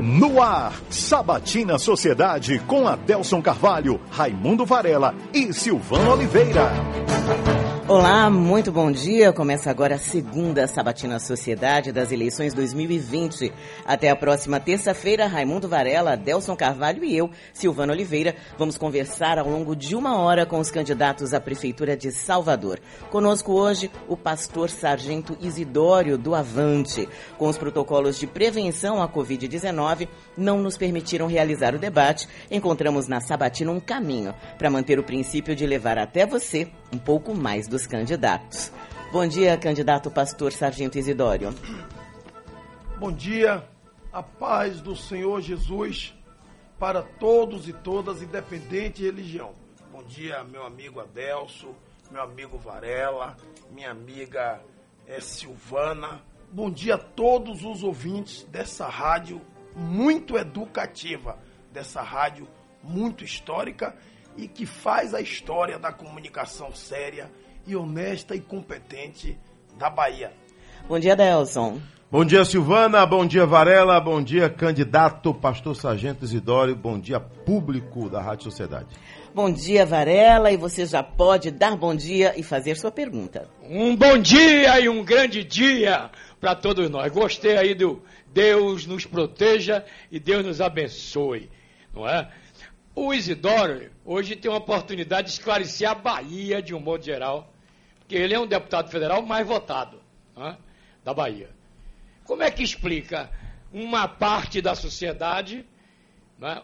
No ar, Sabatina Sociedade com Adelson Carvalho, Raimundo Varela e Silvano Oliveira. Olá, muito bom dia. Começa agora a segunda Sabatina Sociedade das eleições 2020. Até a próxima terça-feira, Raimundo Varela, Delson Carvalho e eu, Silvano Oliveira, vamos conversar ao longo de uma hora com os candidatos à Prefeitura de Salvador. Conosco hoje o pastor Sargento Isidório do Avante. Com os protocolos de prevenção à Covid-19, não nos permitiram realizar o debate. Encontramos na Sabatina um caminho para manter o princípio de levar até você um pouco mais dos candidatos. Bom dia, candidato pastor Sargento Isidório. Bom dia, a paz do Senhor Jesus para todos e todas, independente de religião. Bom dia, meu amigo Adelso, meu amigo Varela, minha amiga é, Silvana. Bom dia a todos os ouvintes dessa rádio muito educativa, dessa rádio muito histórica e que faz a história da comunicação séria e honesta e competente da Bahia. Bom dia, Delson. Bom dia, Silvana. Bom dia, Varela. Bom dia, candidato Pastor Sargento Isidório. Bom dia, público da Rádio Sociedade. Bom dia, Varela. E você já pode dar bom dia e fazer sua pergunta. Um bom dia e um grande dia para todos nós. Gostei aí do Deus nos proteja e Deus nos abençoe, não é? O Isidoro hoje tem uma oportunidade de esclarecer a Bahia de um modo geral, porque ele é um deputado federal mais votado né, da Bahia. Como é que explica uma parte da sociedade, né,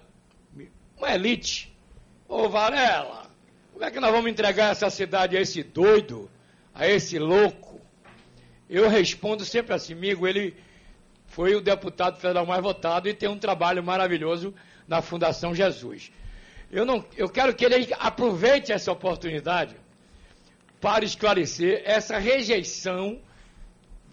uma elite, ô Varela, como é que nós vamos entregar essa cidade a esse doido, a esse louco? Eu respondo sempre assim, amigo, ele foi o deputado federal mais votado e tem um trabalho maravilhoso na Fundação Jesus. Eu, não, eu quero que ele aproveite essa oportunidade para esclarecer essa rejeição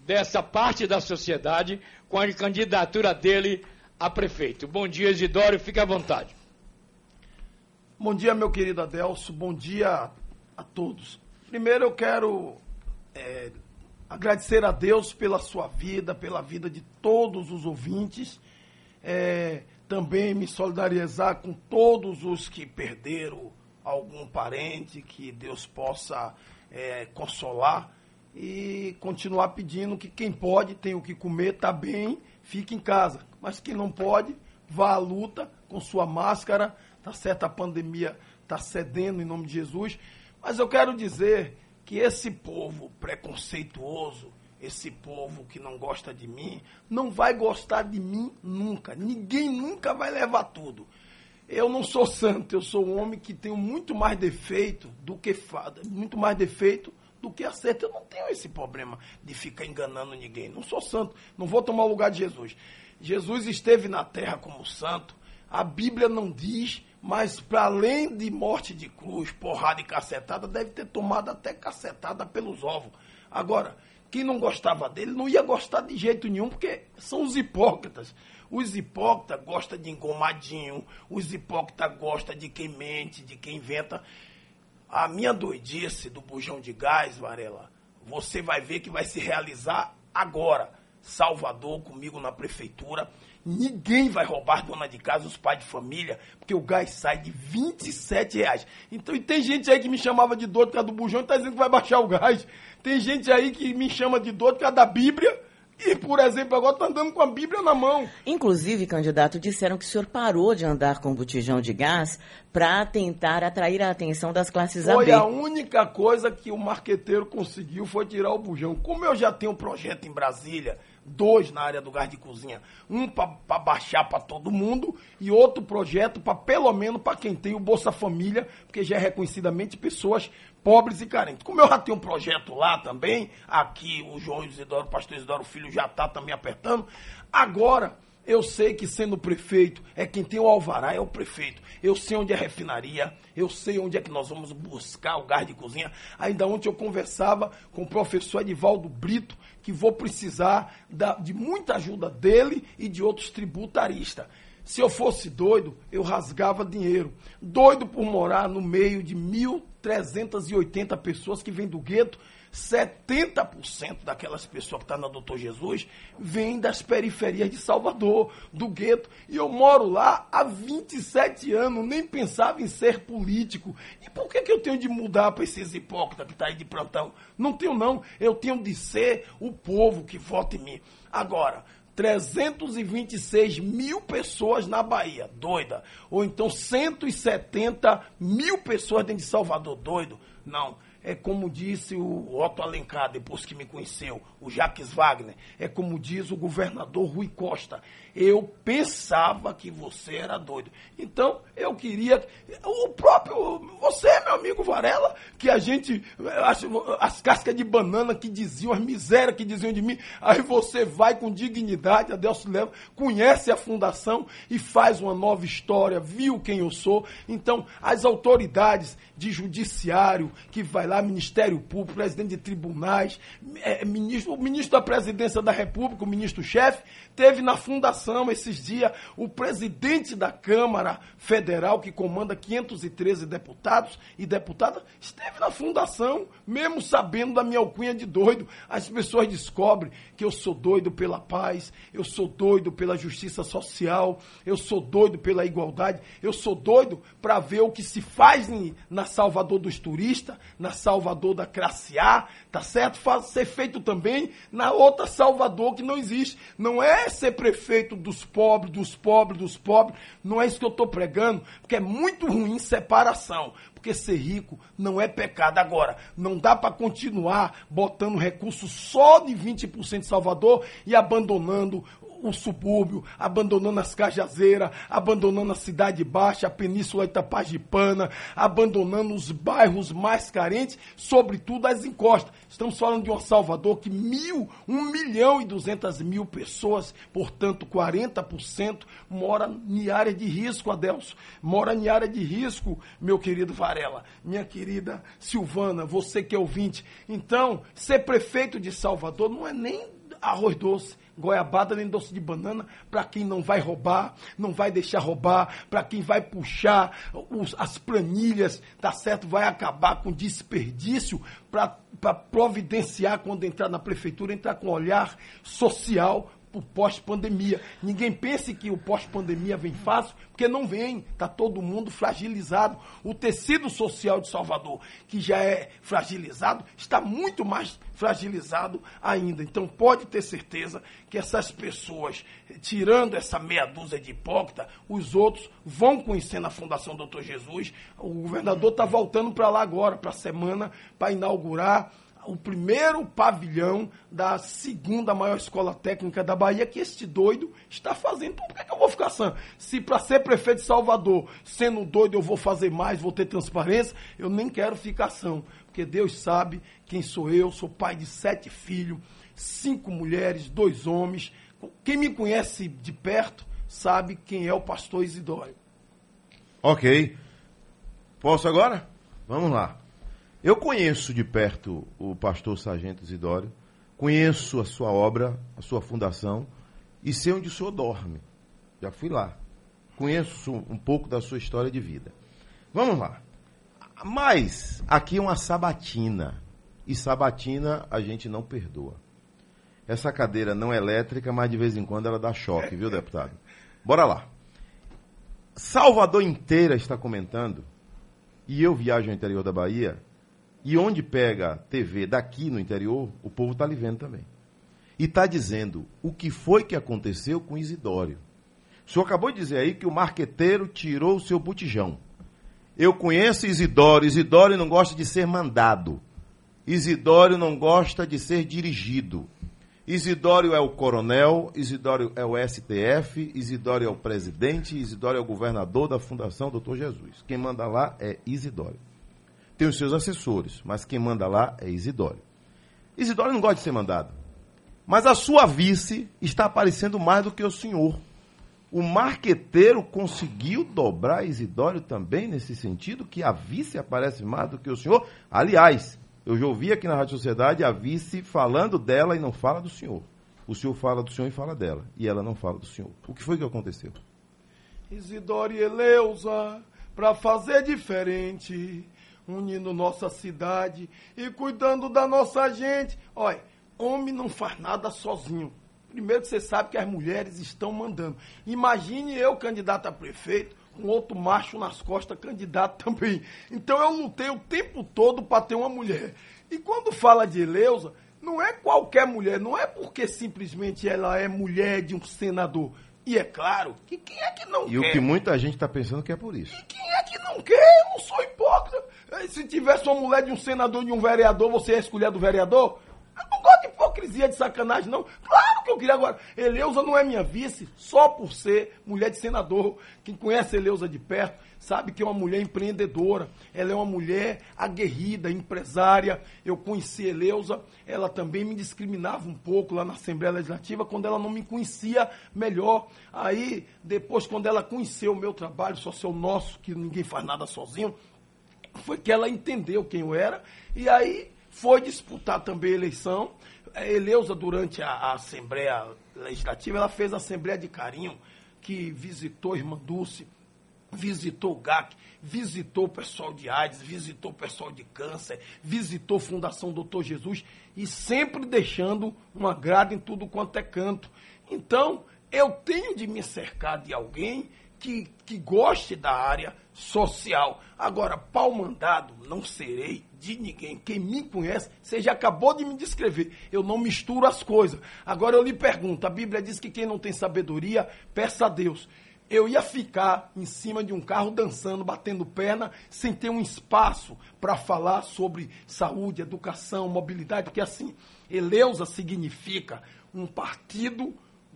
dessa parte da sociedade com a candidatura dele a prefeito. Bom dia, Isidoro, fique à vontade. Bom dia, meu querido Adelso, bom dia a todos. Primeiro eu quero é, agradecer a Deus pela sua vida, pela vida de todos os ouvintes. É, também me solidarizar com todos os que perderam algum parente, que Deus possa é, consolar e continuar pedindo que quem pode, tem o que comer, está bem, fique em casa. Mas quem não pode, vá à luta com sua máscara, tá certo? A pandemia está cedendo em nome de Jesus. Mas eu quero dizer que esse povo preconceituoso, esse povo que não gosta de mim, não vai gostar de mim nunca. Ninguém nunca vai levar tudo. Eu não sou santo, eu sou um homem que tenho muito mais defeito do que fada, muito mais defeito do que acerto. Eu não tenho esse problema de ficar enganando ninguém. Não sou santo, não vou tomar o lugar de Jesus. Jesus esteve na terra como santo. A Bíblia não diz, mas para além de morte de cruz, porrada e cacetada, deve ter tomado até cacetada pelos ovos. Agora, quem não gostava dele não ia gostar de jeito nenhum, porque são os hipócritas. Os hipócritas gostam de engomadinho, os hipócritas gostam de quem mente, de quem inventa. A minha doidice do bujão de gás, Varela, você vai ver que vai se realizar agora. Salvador comigo na prefeitura. Ninguém vai roubar dona de casa, os pais de família, porque o gás sai de 27 reais. Então, e tem gente aí que me chamava de doido por causa do bujão e tá dizendo que vai baixar o gás. Tem gente aí que me chama de doido por causa da Bíblia. E, por exemplo, agora tá andando com a Bíblia na mão. Inclusive, candidato, disseram que o senhor parou de andar com botijão de gás para tentar atrair a atenção das classes Foi AB. a única coisa que o marqueteiro conseguiu foi tirar o bujão. Como eu já tenho um projeto em Brasília, dois na área do gás de cozinha, um para baixar para todo mundo e outro projeto para pelo menos para quem tem o Bolsa Família, porque já é reconhecidamente pessoas pobres e carentes. Como eu já tenho um projeto lá também, aqui o João Isidoro, o pastor Isidoro Filho já está também apertando, agora eu sei que sendo prefeito, é quem tem o alvará, é o prefeito. Eu sei onde é a refinaria, eu sei onde é que nós vamos buscar o gás de cozinha. Ainda ontem eu conversava com o professor Edivaldo Brito, que vou precisar da, de muita ajuda dele e de outros tributaristas. Se eu fosse doido, eu rasgava dinheiro. Doido por morar no meio de 1.380 pessoas que vêm do gueto 70% daquelas pessoas que estão tá na Doutor Jesus vêm das periferias de Salvador, do gueto. E eu moro lá há 27 anos, nem pensava em ser político. E por que, que eu tenho de mudar para esses hipócritas que estão tá aí de plantão? Não tenho, não. Eu tenho de ser o povo que vota em mim. Agora, 326 mil pessoas na Bahia, doida. Ou então 170 mil pessoas dentro de Salvador, doido. Não é como disse o Otto Alencar, depois que me conheceu, o Jacques Wagner, é como diz o governador Rui Costa. Eu pensava que você era doido. Então, eu queria. O próprio. Você, meu amigo Varela, que a gente. As, as cascas de banana que diziam, as misérias que diziam de mim. Aí você vai com dignidade, a Deus leva, conhece a fundação e faz uma nova história, viu quem eu sou. Então, as autoridades de judiciário que vai lá, Ministério Público, presidente de tribunais, é, ministro, o ministro da Presidência da República, o ministro-chefe, teve na fundação esses dias o presidente da Câmara Federal, que comanda 513 deputados e deputadas, esteve na fundação, mesmo sabendo da minha alcunha de doido. As pessoas descobrem que eu sou doido pela paz, eu sou doido pela justiça social, eu sou doido pela igualdade, eu sou doido para ver o que se faz na Salvador dos turistas, na Salvador da classe A, tá certo? Faz, ser feito também na outra Salvador que não existe. Não é ser prefeito dos pobres, dos pobres, dos pobres. Não é isso que eu estou pregando, porque é muito ruim separação. Porque ser rico não é pecado. Agora, não dá para continuar botando recursos só de 20% de Salvador e abandonando o subúrbio, abandonando as Cajazeiras, abandonando a Cidade Baixa, a Península Itapagipana, abandonando os bairros mais carentes, sobretudo as encostas. Estamos falando de um Salvador que mil, um milhão e duzentas mil pessoas, portanto 40%, mora em área de risco, Adelso. Mora em área de risco, meu querido Varela, minha querida Silvana, você que é ouvinte. Então, ser prefeito de Salvador não é nem arroz doce goiabada nem doce de banana para quem não vai roubar, não vai deixar roubar, para quem vai puxar os, as planilhas, tá certo? Vai acabar com desperdício para providenciar quando entrar na prefeitura, entrar com olhar social o pós-pandemia. Ninguém pense que o pós-pandemia vem fácil, porque não vem. Está todo mundo fragilizado. O tecido social de Salvador, que já é fragilizado, está muito mais fragilizado ainda. Então pode ter certeza que essas pessoas, tirando essa meia dúzia de hipócritas, os outros vão conhecendo a Fundação Doutor Jesus. O governador está voltando para lá agora, para a semana, para inaugurar o primeiro pavilhão da segunda maior escola técnica da Bahia que este doido está fazendo. Então, por que, que eu vou ficar sã? Se para ser prefeito de Salvador, sendo doido, eu vou fazer mais, vou ter transparência, eu nem quero ficar são. Porque Deus sabe quem sou eu, sou pai de sete filhos, cinco mulheres, dois homens. Quem me conhece de perto sabe quem é o pastor Isidório. Ok. Posso agora? Vamos lá. Eu conheço de perto o pastor Sargento Isidório, conheço a sua obra, a sua fundação, e sei onde o senhor dorme. Já fui lá. Conheço um pouco da sua história de vida. Vamos lá. Mas aqui é uma sabatina. E sabatina a gente não perdoa. Essa cadeira não é elétrica, mas de vez em quando ela dá choque, viu, deputado? Bora lá. Salvador inteira está comentando, e eu viajo ao interior da Bahia, e onde pega TV daqui no interior, o povo está ali vendo também. E está dizendo o que foi que aconteceu com Isidório. O senhor acabou de dizer aí que o marqueteiro tirou o seu botijão. Eu conheço Isidório. Isidório não gosta de ser mandado. Isidório não gosta de ser dirigido. Isidório é o coronel, Isidório é o STF, Isidório é o presidente, Isidório é o governador da Fundação Doutor Jesus. Quem manda lá é Isidório tem os seus assessores, mas quem manda lá é Isidório. Isidório não gosta de ser mandado. Mas a sua vice está aparecendo mais do que o senhor. O marqueteiro conseguiu dobrar Isidório também nesse sentido, que a vice aparece mais do que o senhor. Aliás, eu já ouvi aqui na Rádio Sociedade a vice falando dela e não fala do senhor. O senhor fala do senhor e fala dela. E ela não fala do senhor. O que foi que aconteceu? Isidoro e Eleusa, pra fazer diferente, unindo nossa cidade e cuidando da nossa gente. Olha, homem não faz nada sozinho. Primeiro que você sabe que as mulheres estão mandando. Imagine eu, candidato a prefeito, com outro macho nas costas, candidato também. Então eu lutei o tempo todo para ter uma mulher. E quando fala de Eleusa, não é qualquer mulher, não é porque simplesmente ela é mulher de um senador. E é claro que quem é que não E quer? o que muita gente está pensando que é por isso. E quem é que não quer? Eu não sou hipócrita. Eh, Se tivesse uma mulher de um senador, de um vereador, você ia escolher do vereador? Eu não gosto de hipocrisia, de sacanagem, não. Claro que eu queria agora. Eleusa não é minha vice, só por ser mulher de senador. Quem conhece Eleusa de perto sabe que é uma mulher empreendedora. Ela é uma mulher aguerrida, empresária. Eu conheci Eleusa, ela também me discriminava um pouco lá na Assembleia Legislativa quando ela não me conhecia melhor. Aí, depois, quando ela conheceu o meu trabalho social nosso, que ninguém faz nada sozinho, foi que ela entendeu quem eu era e aí foi disputar também a eleição. A Eleusa, durante a, a Assembleia Legislativa, ela fez a Assembleia de Carinho, que visitou Irmã Dulce, visitou o GAC, visitou o pessoal de AIDS, visitou o pessoal de câncer, visitou Fundação Doutor Jesus e sempre deixando uma grada em tudo quanto é canto. Então, eu tenho de me cercar de alguém que, que goste da área social. Agora, pau mandado, não serei de ninguém. Quem me conhece, você já acabou de me descrever. Eu não misturo as coisas. Agora eu lhe pergunto: a Bíblia diz que quem não tem sabedoria, peça a Deus. Eu ia ficar em cima de um carro dançando, batendo perna, sem ter um espaço para falar sobre saúde, educação, mobilidade, porque assim, Eleusa significa um partido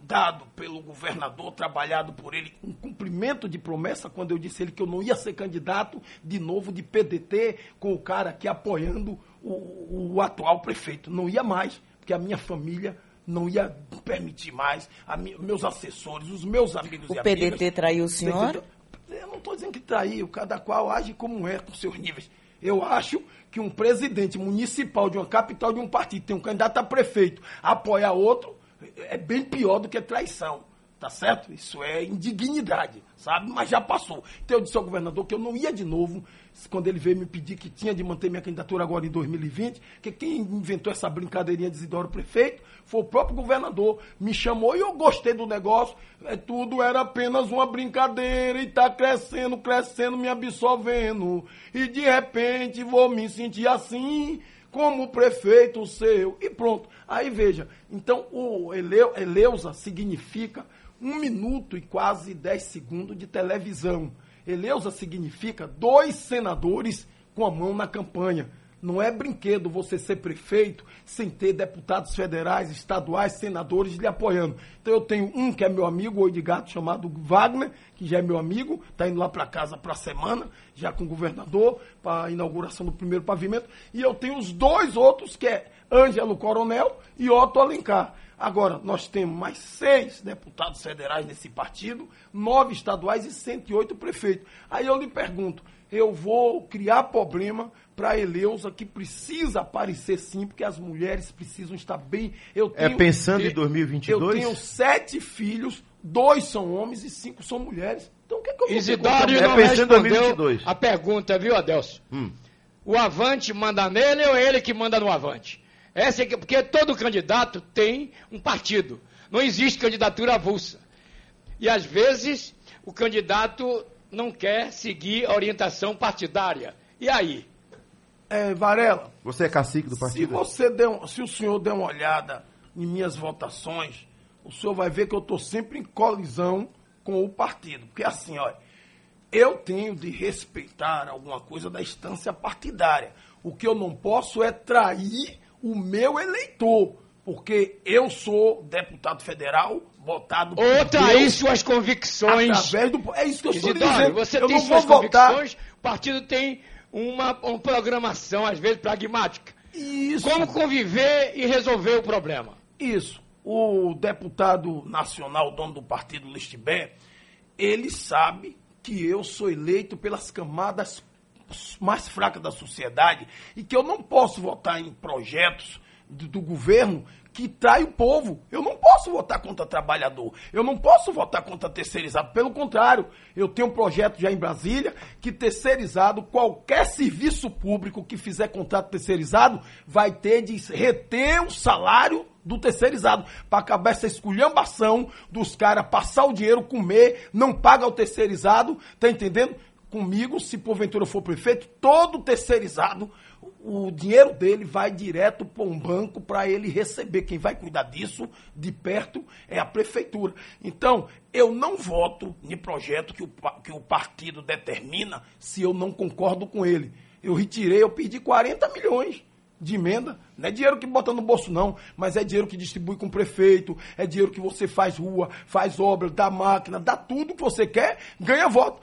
dado pelo governador, trabalhado por ele, um cumprimento de promessa, quando eu disse a ele que eu não ia ser candidato de novo de PDT com o cara aqui apoiando o, o atual prefeito. Não ia mais, porque a minha família não ia permitir mais, a mi- meus assessores, os meus amigos O e PDT amigas. traiu o senhor? Eu não estou dizendo que traiu, cada qual age como é, com seus níveis. Eu acho que um presidente municipal de uma capital de um partido, tem um candidato a prefeito, apoiar outro, é bem pior do que traição. Tá certo? Isso é indignidade, sabe? Mas já passou. Então eu disse ao governador que eu não ia de novo, quando ele veio me pedir que tinha de manter minha candidatura agora em 2020, que quem inventou essa brincadeirinha de Isidoro Prefeito foi o próprio governador. Me chamou e eu gostei do negócio. É, tudo era apenas uma brincadeira e tá crescendo, crescendo, me absorvendo. E de repente vou me sentir assim como prefeito seu. E pronto. Aí veja, então o Eleu, Eleusa significa um minuto e quase dez segundos de televisão. Eleusa significa dois senadores com a mão na campanha. Não é brinquedo você ser prefeito sem ter deputados federais, estaduais, senadores lhe apoiando. Então eu tenho um que é meu amigo, de gato, chamado Wagner, que já é meu amigo, está indo lá para casa para a semana, já com o governador, para a inauguração do primeiro pavimento. E eu tenho os dois outros, que é Ângelo Coronel e Otto Alencar. Agora, nós temos mais seis deputados federais nesse partido, nove estaduais e 108 prefeitos. Aí eu lhe pergunto, eu vou criar problema para a Eleusa, que precisa aparecer sim, porque as mulheres precisam estar bem. Eu É pensando em eu- 2022? Eu tenho sete filhos, dois são homens e cinco são mulheres. Então o que é que eu vou É não mulher? pensando em respondeu 2022. a pergunta, viu, Adelso? Hum. O Avante manda nele ou é ele que manda no Avante? Essa é que, porque todo candidato tem um partido. Não existe candidatura avulsa. E às vezes o candidato não quer seguir a orientação partidária. E aí? É, Varela, Você é cacique do Se, partido? você der, um- se o senhor der uma olhada em minhas votações, o senhor vai ver que eu estou sempre em colisão com o partido. Porque assim, olha, eu tenho de respeitar alguma coisa da instância partidária. O que eu não posso é trair o meu eleitor. Porque eu sou deputado federal, votado por Ou trair suas convicções. através do... É isso que eu estou dizendo. você eu tem suas vou votar... convicções, o partido tem uma, uma programação, às vezes, pragmática. Isso. Como conviver e resolver o problema? Isso. O deputado nacional, dono do partido Listibé, ele sabe que eu sou eleito pelas camadas mais fracas da sociedade e que eu não posso votar em projetos do, do governo que trai o povo. Eu não posso votar contra trabalhador. Eu não posso votar contra terceirizado. Pelo contrário, eu tenho um projeto já em Brasília que terceirizado, qualquer serviço público que fizer contrato terceirizado, vai ter de reter o salário do terceirizado, para acabar essa esculhambação dos caras passar o dinheiro, comer, não paga o terceirizado, tá entendendo? Comigo, se porventura for prefeito, todo terceirizado o dinheiro dele vai direto para um banco para ele receber. Quem vai cuidar disso de perto é a prefeitura. Então, eu não voto em projeto que o, que o partido determina se eu não concordo com ele. Eu retirei, eu pedi 40 milhões de emenda. Não é dinheiro que bota no bolso, não, mas é dinheiro que distribui com o prefeito, é dinheiro que você faz rua, faz obra, dá máquina, dá tudo que você quer, ganha voto.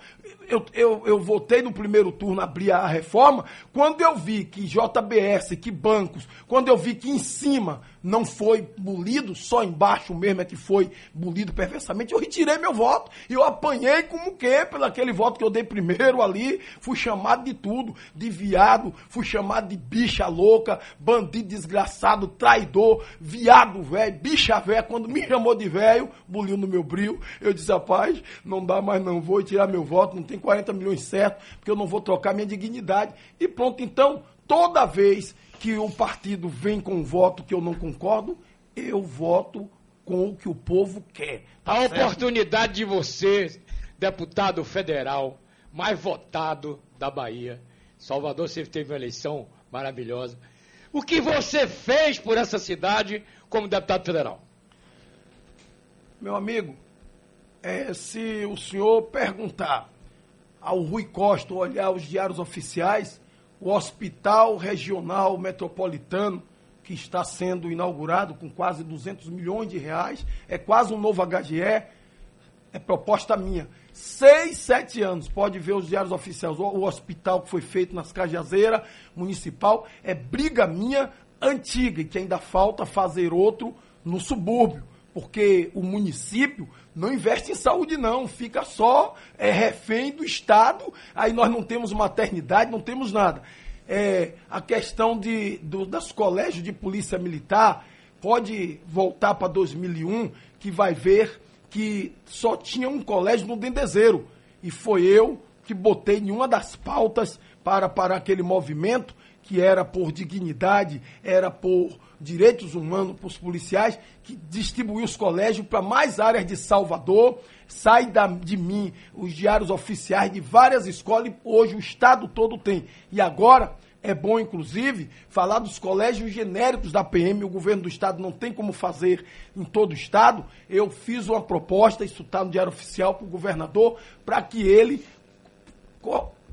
Eu, eu, eu votei no primeiro turno, abrir a reforma, quando eu vi que JBS, que bancos, quando eu vi que em cima não foi bolido, só embaixo mesmo é que foi bolido perversamente, eu retirei meu voto. E eu apanhei como o quê? Pelo aquele voto que eu dei primeiro ali, fui chamado de tudo, de viado, fui chamado de bicha louca, bandido desgraçado, traidor, viado velho, bicha velha. Quando me chamou de velho, buliu no meu brilho, eu disse, rapaz, não dá mais não, vou tirar meu voto, não tem 40 milhões certo, porque eu não vou trocar minha dignidade. E pronto, então, toda vez que o partido vem com um voto que eu não concordo, eu voto com o que o povo quer. Tá a certo? oportunidade de você, deputado federal, mais votado da Bahia. Salvador sempre teve uma eleição maravilhosa. O que você fez por essa cidade como deputado federal? Meu amigo, é, se o senhor perguntar ao Rui Costa, olhar os diários oficiais, o Hospital Regional Metropolitano, que está sendo inaugurado com quase 200 milhões de reais, é quase um novo HGE, é proposta minha. Seis, sete anos, pode ver os diários oficiais, o, hospital que foi feito nas Cajazeiras Municipal, é briga minha antiga, e que ainda falta fazer outro no subúrbio porque o município não investe em saúde, não, fica só é, refém do Estado, aí nós não temos maternidade, não temos nada. É, a questão de, do, das colégios de polícia militar pode voltar para 2001, que vai ver que só tinha um colégio no Dendezeiro, e foi eu que botei em uma das pautas para, para aquele movimento, que era por dignidade, era por direitos humanos para os policiais, que distribuiu os colégios para mais áreas de Salvador. Sai da, de mim os diários oficiais de várias escolas, e hoje o Estado todo tem. E agora é bom, inclusive, falar dos colégios genéricos da PM. O governo do Estado não tem como fazer em todo o Estado. Eu fiz uma proposta, isso está no Diário Oficial, para o governador, para que ele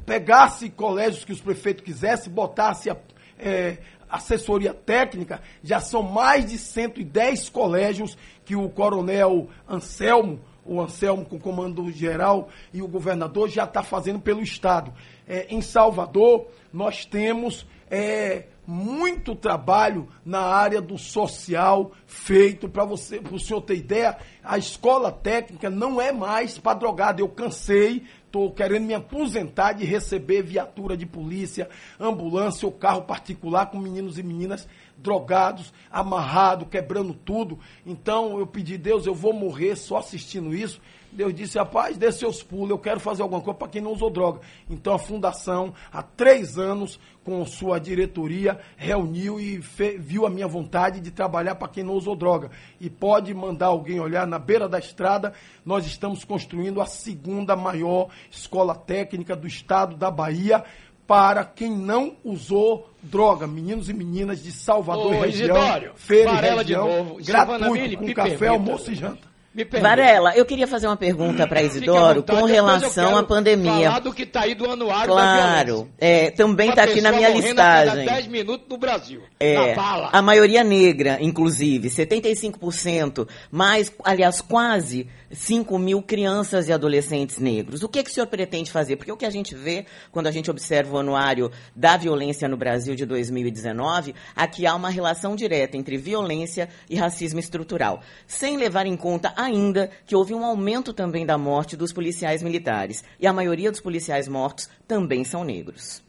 pegasse colégios que os prefeitos quisessem, botasse a, é, assessoria técnica, já são mais de 110 colégios que o coronel Anselmo, o Anselmo com comando geral e o governador já está fazendo pelo Estado. É, em Salvador, nós temos é, muito trabalho na área do social feito para você, para o senhor ter ideia, a escola técnica não é mais para drogado. Eu cansei estou querendo me aposentar de receber viatura de polícia, ambulância ou carro particular com meninos e meninas drogados, amarrados, quebrando tudo. Então eu pedi, Deus, eu vou morrer só assistindo isso. Deus disse, rapaz, dê seus pulos, eu quero fazer alguma coisa para quem não usou droga. Então a fundação, há três anos, com sua diretoria, reuniu e viu a minha vontade de trabalhar para quem não usou droga. E pode mandar alguém olhar na beira da estrada, nós estamos construindo a segunda maior escola técnica do estado da Bahia para quem não usou droga, meninos e meninas de Salvador Ô, e região, Isidório, feira e região, gratuito, com café, almoço e janta. Varela, eu queria fazer uma pergunta para Isidoro com relação à pandemia. Falar do que está aí do anuário claro, é, também está aqui na minha listagem. 10 minutos no Brasil. É, a maioria negra, inclusive, 75%, mais, aliás, quase 5 mil crianças e adolescentes negros. O que, que o senhor pretende fazer? Porque o que a gente vê quando a gente observa o anuário da violência no Brasil de 2019, aqui há uma relação direta entre violência e racismo estrutural, sem levar em conta ainda que houve um aumento também da morte dos policiais militares. E a maioria dos policiais mortos também são negros.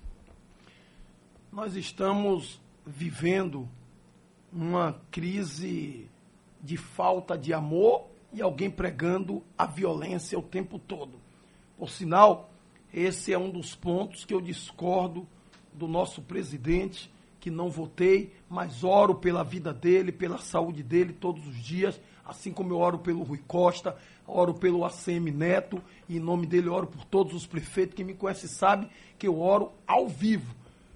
Nós estamos vivendo uma crise de falta de amor e alguém pregando a violência o tempo todo. Por sinal, esse é um dos pontos que eu discordo do nosso presidente, que não votei, mas oro pela vida dele, pela saúde dele todos os dias, assim como eu oro pelo Rui Costa, oro pelo ACM Neto, e em nome dele oro por todos os prefeitos. Quem me conhece sabe que eu oro ao vivo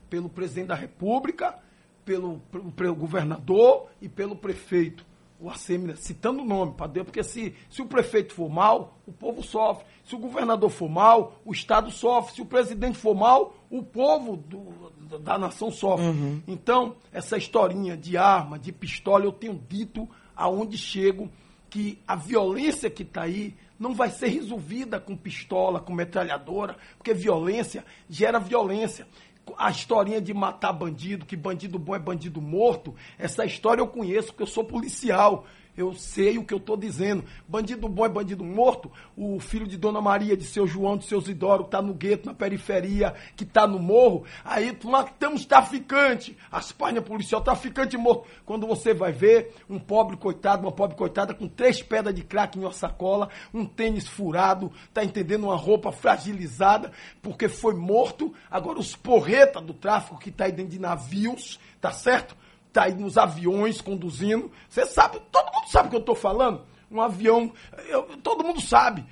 pelo presidente da República, pelo, pelo governador e pelo prefeito o ACM, citando o nome para Deus, porque se, se o prefeito for mal, o povo sofre. Se o governador for mal, o Estado sofre. Se o presidente for mal, o povo do, da nação sofre. Uhum. Então, essa historinha de arma, de pistola, eu tenho dito aonde chego que a violência que está aí não vai ser resolvida com pistola, com metralhadora, porque violência gera violência a historinha de matar bandido, que bandido bom é bandido morto, essa história eu conheço, porque eu sou policial. Eu sei o que eu estou dizendo. Bandido bom é bandido morto. O filho de Dona Maria, de seu João, de seu Isidoro, que está no gueto, na periferia, que está no morro. Aí matamos traficante. As páginas policial, traficante morto. Quando você vai ver um pobre coitado, uma pobre coitada com três pedras de crack em uma sacola, um tênis furado, tá entendendo? Uma roupa fragilizada, porque foi morto. Agora os porreta do tráfico que está aí dentro de navios, tá certo? Está aí nos aviões conduzindo. Você sabe, todo mundo sabe o que eu estou falando. Um avião, eu, todo mundo sabe.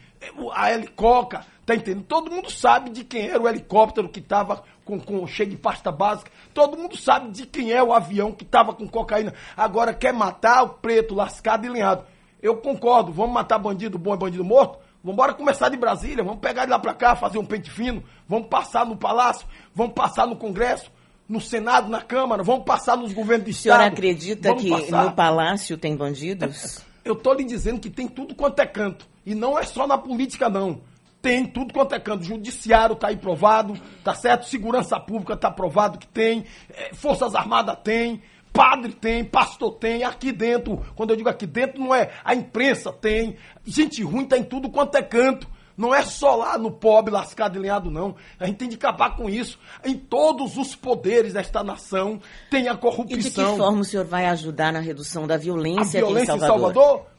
A helicóptero, tá entendendo? Todo mundo sabe de quem era o helicóptero que estava com, com, cheio de pasta básica. Todo mundo sabe de quem é o avião que estava com cocaína. Agora quer matar o preto, lascado e linhado. Eu concordo, vamos matar bandido bom e bandido morto? Vamos embora começar de Brasília, vamos pegar ele lá para cá, fazer um pente fino, vamos passar no Palácio, vamos passar no Congresso, no Senado, na Câmara, vão passar nos governos de Estado. O senhor acredita que passar. no Palácio tem bandidos? Eu estou lhe dizendo que tem tudo quanto é canto. E não é só na política, não. Tem tudo quanto é canto. Judiciário está aí provado, tá certo? Segurança Pública está provado que tem. É, Forças Armadas tem. Padre tem, pastor tem, aqui dentro, quando eu digo aqui dentro, não é a imprensa tem, gente ruim está em tudo quanto é canto. Não é só lá no pobre lascado e lenhado, não. A gente tem de acabar com isso. Em todos os poderes desta nação tem a corrupção. E de que forma o senhor vai ajudar na redução da violência, a violência em Salvador? Em Salvador?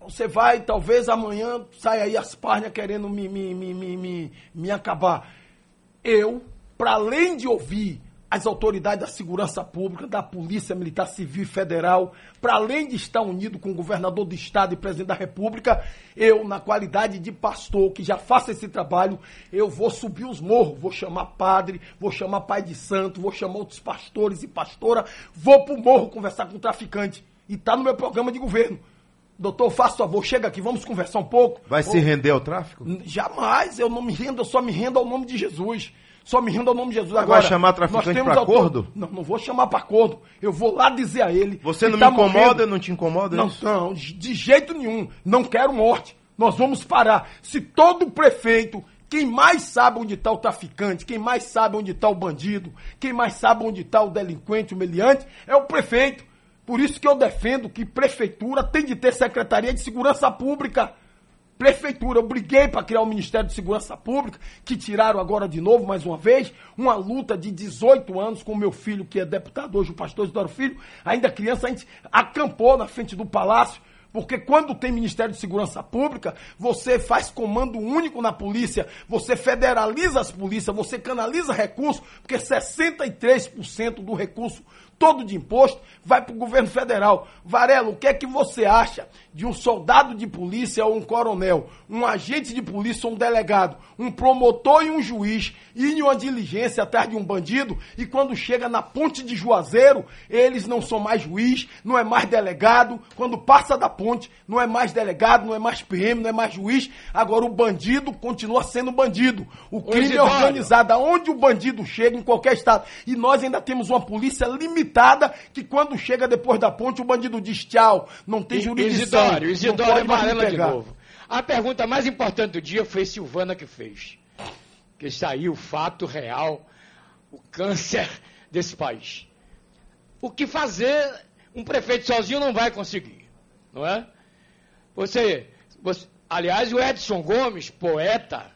Você vai, talvez amanhã saia aí as páginas querendo me, me, me, me, me, me acabar. Eu, para além de ouvir as autoridades da segurança pública, da Polícia Militar Civil e Federal, para além de estar unido com o governador do Estado e presidente da República, eu, na qualidade de pastor, que já faço esse trabalho, eu vou subir os morros, vou chamar padre, vou chamar pai de santo, vou chamar outros pastores e pastora, vou pro morro conversar com o traficante. E tá no meu programa de governo. Doutor, faça favor, chega aqui, vamos conversar um pouco. Vai vou... se render ao tráfico? Jamais, eu não me rendo, eu só me rendo ao nome de Jesus. Só me rendo ao nome de Jesus. Agora, vai chamar traficante para acordo? Não, não vou chamar para acordo. Eu vou lá dizer a ele. Você não tá me incomoda, morrendo. não te incomoda? Não, não, de jeito nenhum. Não quero morte. Nós vamos parar. Se todo prefeito quem mais sabe onde está o traficante, quem mais sabe onde está o bandido, quem mais sabe onde está o delinquente, o meliante, é o prefeito. Por isso que eu defendo que prefeitura tem de ter secretaria de segurança pública. Prefeitura, eu briguei para criar o Ministério de Segurança Pública, que tiraram agora de novo, mais uma vez, uma luta de 18 anos com meu filho, que é deputado hoje, o pastor Isidoro Filho, ainda criança, a gente acampou na frente do palácio, porque quando tem Ministério de Segurança Pública, você faz comando único na polícia, você federaliza as polícias, você canaliza recursos, porque 63% do recurso todo de imposto vai para o governo federal. Varela, o que é que você acha de um soldado de polícia ou um coronel, um agente de polícia ou um delegado, um promotor e um juiz ir em uma diligência atrás de um bandido e quando chega na ponte de Juazeiro, eles não são mais juiz, não é mais delegado, quando passa da ponte, não é mais delegado, não é mais PM, não é mais juiz, agora o bandido continua sendo bandido. O crime é organizado, aonde o bandido chega em qualquer estado. E nós ainda temos uma polícia limitada que quando chega depois da ponte, o bandido diz tchau, não tem jurisdição. Isidório, Isidório Varela de novo. A pergunta mais importante do dia foi Silvana que fez. Que saiu o fato real, o câncer desse país. O que fazer, um prefeito sozinho não vai conseguir, não é? Você, você aliás, o Edson Gomes, poeta,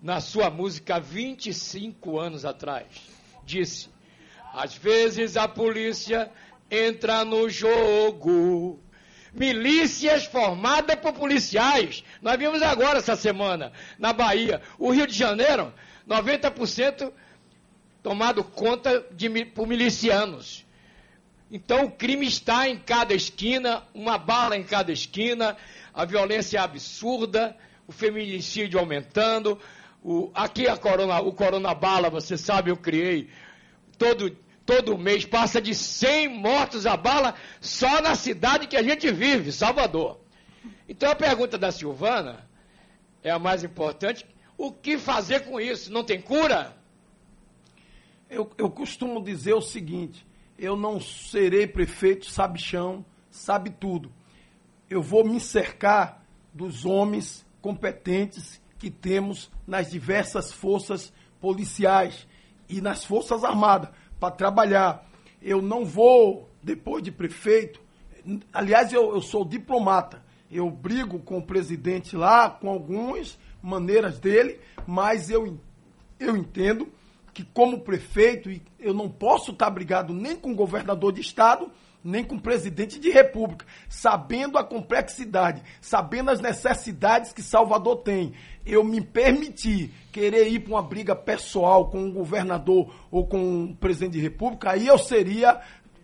na sua música 25 anos atrás, disse: às vezes a polícia entra no jogo. Milícias formadas por policiais. Nós vimos agora essa semana, na Bahia. O Rio de Janeiro, 90% tomado conta de, por milicianos. Então o crime está em cada esquina, uma bala em cada esquina, a violência é absurda, o feminicídio aumentando. O, aqui a corona, o Corona Bala, você sabe, eu criei todo, todo mês, passa de 100 mortos a bala só na cidade que a gente vive, Salvador. Então a pergunta da Silvana é a mais importante. O que fazer com isso? Não tem cura? Eu, eu costumo dizer o seguinte: eu não serei prefeito sabichão, sabe tudo. Eu vou me cercar dos homens competentes que temos nas diversas forças policiais e nas forças armadas para trabalhar. Eu não vou, depois de prefeito, aliás, eu, eu sou diplomata. Eu brigo com o presidente lá, com algumas maneiras dele, mas eu, eu entendo que, como prefeito, eu não posso estar brigado nem com o governador de estado, nem com presidente de república, sabendo a complexidade, sabendo as necessidades que Salvador tem. Eu me permitir querer ir para uma briga pessoal com o governador ou com o presidente de república, aí eu seria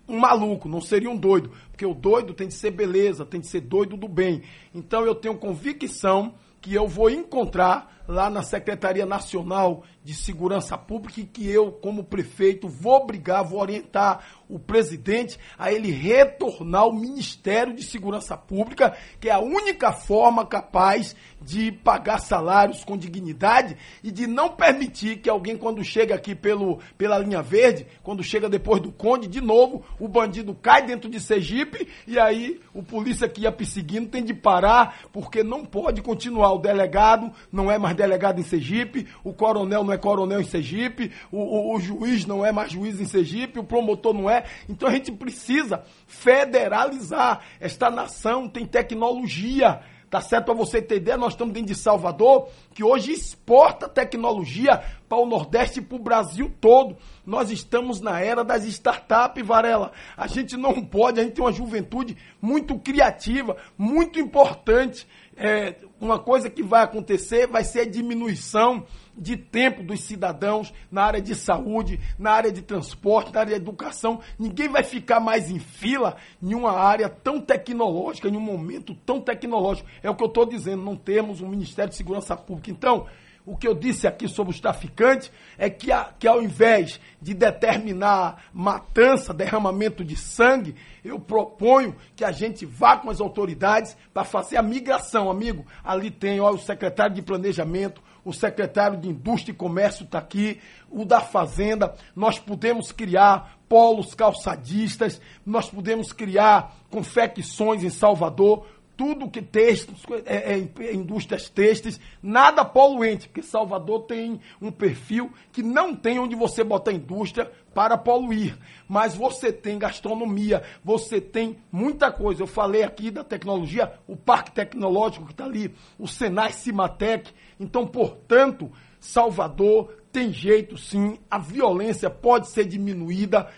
um maluco, não seria um doido. Porque o doido tem de ser beleza, tem de ser doido do bem. Então eu tenho convicção que eu vou encontrar lá na Secretaria Nacional de Segurança Pública e que eu, como prefeito, vou brigar, vou orientar o presidente a ele retornar ao Ministério de Segurança Pública, que é a única forma capaz de pagar salários com dignidade e de não permitir que alguém, quando chega aqui pelo, pela linha verde, quando chega depois do Conde, de novo, o bandido cai dentro de Sergipe e aí o polícia que ia perseguindo tem de parar, porque não pode continuar. O delegado não é mais delegado em Sergipe, o coronel não é coronel em Sergipe, o, o, o juiz não é mais juiz em Sergipe, o promotor não é. Então a gente precisa federalizar. Esta nação tem tecnologia. Tá certo? Para você ideia, nós estamos dentro de Salvador, que hoje exporta tecnologia para o Nordeste e para o Brasil todo. Nós estamos na era das startups, Varela. A gente não pode, a gente tem uma juventude muito criativa, muito importante. É, uma coisa que vai acontecer vai ser a diminuição de tempo dos cidadãos na área de saúde, na área de transporte, na área de educação. Ninguém vai ficar mais em fila em uma área tão tecnológica, em um momento tão tecnológico. É o que eu estou dizendo, não temos um Ministério de Segurança Pública. Então, o que eu disse aqui sobre os traficantes é que, a, que ao invés de determinar matança, derramamento de sangue, eu proponho que a gente vá com as autoridades para fazer a migração, amigo. Ali tem ó, o secretário de Planejamento, o secretário de Indústria e Comércio está aqui, o da Fazenda. Nós podemos criar polos calçadistas, nós podemos criar confecções em Salvador tudo que textos, é, é, é, indústrias têxteis, nada poluente, porque Salvador tem um perfil que não tem onde você botar indústria para poluir. Mas você tem gastronomia, você tem muita coisa. Eu falei aqui da tecnologia, o Parque Tecnológico que está ali, o Senai Cimatec. Então, portanto, Salvador tem jeito sim, a violência pode ser diminuída,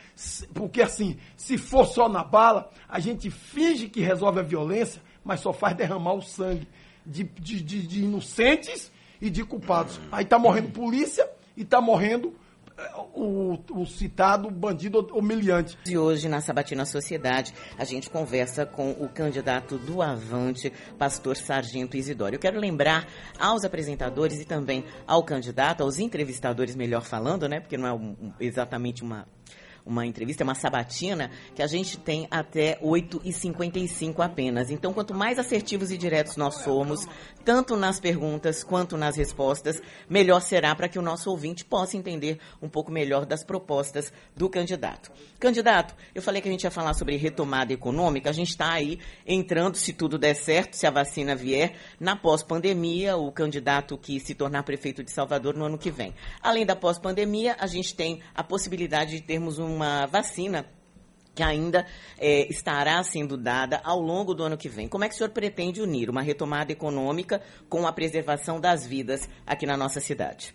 porque assim, se for só na bala, a gente finge que resolve a violência, mas só faz derramar o sangue de, de, de, de inocentes e de culpados. Aí está morrendo polícia e está morrendo eh, o, o, citado bandido humilhante. De hoje, na Sabatina Sociedade, a gente conversa com o candidato do Avante, pastor Sargento Isidório. Eu quero lembrar aos apresentadores e também ao candidato, aos entrevistadores, melhor falando, né? Porque não é um, exatamente uma uma entrevista, é uma sabatina, que a gente tem até 8h55 apenas. Então, quanto mais assertivos e diretos nós somos, tanto nas perguntas quanto nas respostas, melhor será para que o nosso ouvinte possa entender um pouco melhor das propostas do candidato. Candidato, eu falei que a gente ia falar sobre retomada econômica, a gente está aí entrando, se tudo der certo, se a vacina vier, na pós-pandemia, o candidato que se tornar prefeito de Salvador no ano que vem. Além da pós-pandemia, a gente tem a possibilidade de termos uma vacina que ainda é, estará sendo dada ao longo do ano que vem. Como é que o senhor pretende unir uma retomada econômica com a preservação das vidas aqui na nossa cidade?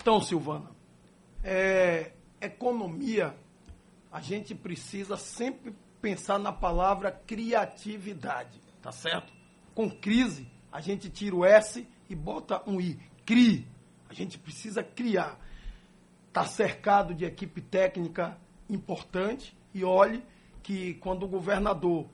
Então, Silvana, é, economia a gente precisa sempre pensar na palavra criatividade, tá certo? Com crise, a gente tira o S e bota um I. Crie. A gente precisa criar. Está cercado de equipe técnica importante e olhe que quando o governador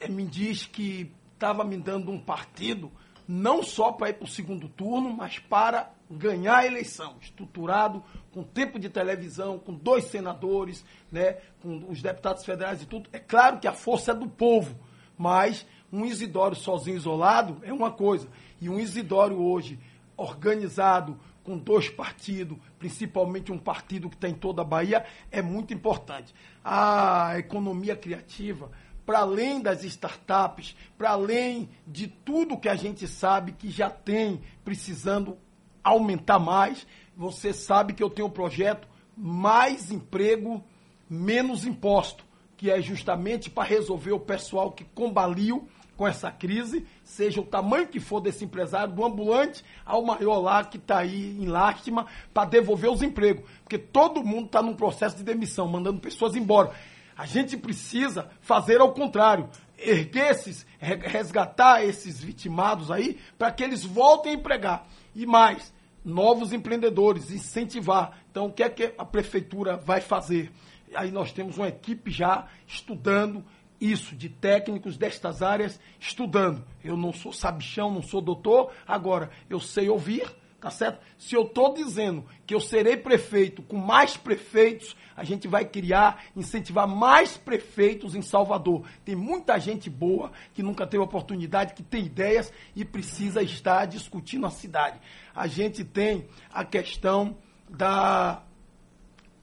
eh, me diz que estava me dando um partido, não só para ir para o segundo turno, mas para ganhar a eleição, estruturado, com tempo de televisão, com dois senadores, né, com os deputados federais e tudo. É claro que a força é do povo, mas um Isidório sozinho, isolado, é uma coisa. E um Isidório hoje organizado, com dois partidos, principalmente um partido que está em toda a Bahia, é muito importante. A economia criativa, para além das startups, para além de tudo que a gente sabe que já tem precisando aumentar mais, você sabe que eu tenho um projeto mais emprego, menos imposto, que é justamente para resolver o pessoal que combaliu com essa crise, seja o tamanho que for desse empresário, do ambulante ao maior lá que está aí em lástima, para devolver os empregos. Porque todo mundo está num processo de demissão, mandando pessoas embora. A gente precisa fazer ao contrário, erguer esses, resgatar esses vitimados aí, para que eles voltem a empregar. E mais, novos empreendedores, incentivar. Então, o que é que a prefeitura vai fazer? Aí nós temos uma equipe já estudando, isso, de técnicos destas áreas estudando. Eu não sou sabichão, não sou doutor, agora eu sei ouvir, tá certo? Se eu estou dizendo que eu serei prefeito com mais prefeitos, a gente vai criar, incentivar mais prefeitos em Salvador. Tem muita gente boa que nunca teve oportunidade, que tem ideias e precisa estar discutindo a cidade. A gente tem a questão da,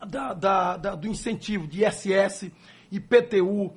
da, da, da do incentivo de ISS, IPTU,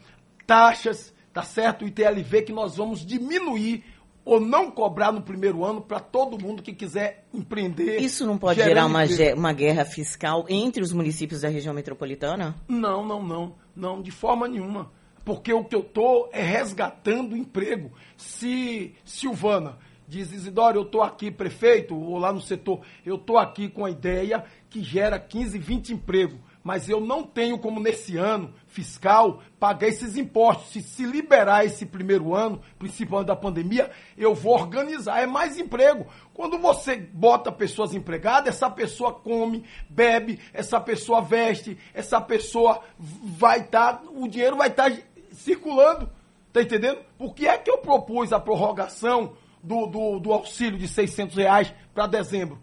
taxas, tá certo? O ITLV que nós vamos diminuir ou não cobrar no primeiro ano para todo mundo que quiser empreender. Isso não pode gerar uma, uma guerra fiscal entre os municípios da região metropolitana? Não, não, não. Não, de forma nenhuma. Porque o que eu estou é resgatando emprego. Se Silvana diz, Isidoro, eu estou aqui, prefeito, ou lá no setor, eu estou aqui com a ideia que gera 15, 20 empregos mas eu não tenho como nesse ano fiscal pagar esses impostos. Se se liberar esse primeiro ano, principalmente da pandemia, eu vou organizar. É mais emprego. Quando você bota pessoas empregadas, essa pessoa come, bebe, essa pessoa veste, essa pessoa vai estar, tá, o dinheiro vai estar tá circulando. Tá entendendo? Por que é que eu propus a prorrogação do, do, do auxílio de 600 reais para dezembro?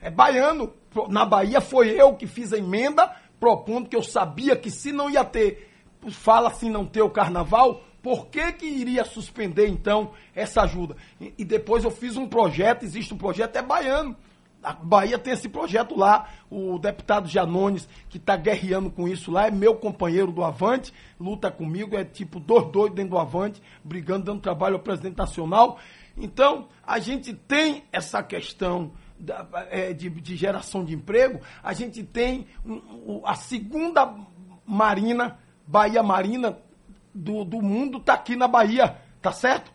É baiano. Na Bahia foi eu que fiz a emenda propondo que eu sabia que se não ia ter, fala assim não ter o carnaval, por que, que iria suspender então essa ajuda? E, e, depois eu fiz um projeto, existe um projeto, é baiano. A Bahia tem esse projeto lá, o deputado Janones, que está guerreando com isso lá, é meu companheiro do Avante, luta comigo, é tipo dois doidos dentro do Avante, brigando, dando trabalho ao presidente nacional. Então, a gente tem essa questão é, de, de, geração de emprego, a gente tem um, a segunda marina, Bahia Marina do, do mundo, está aqui na Bahia, tá certo?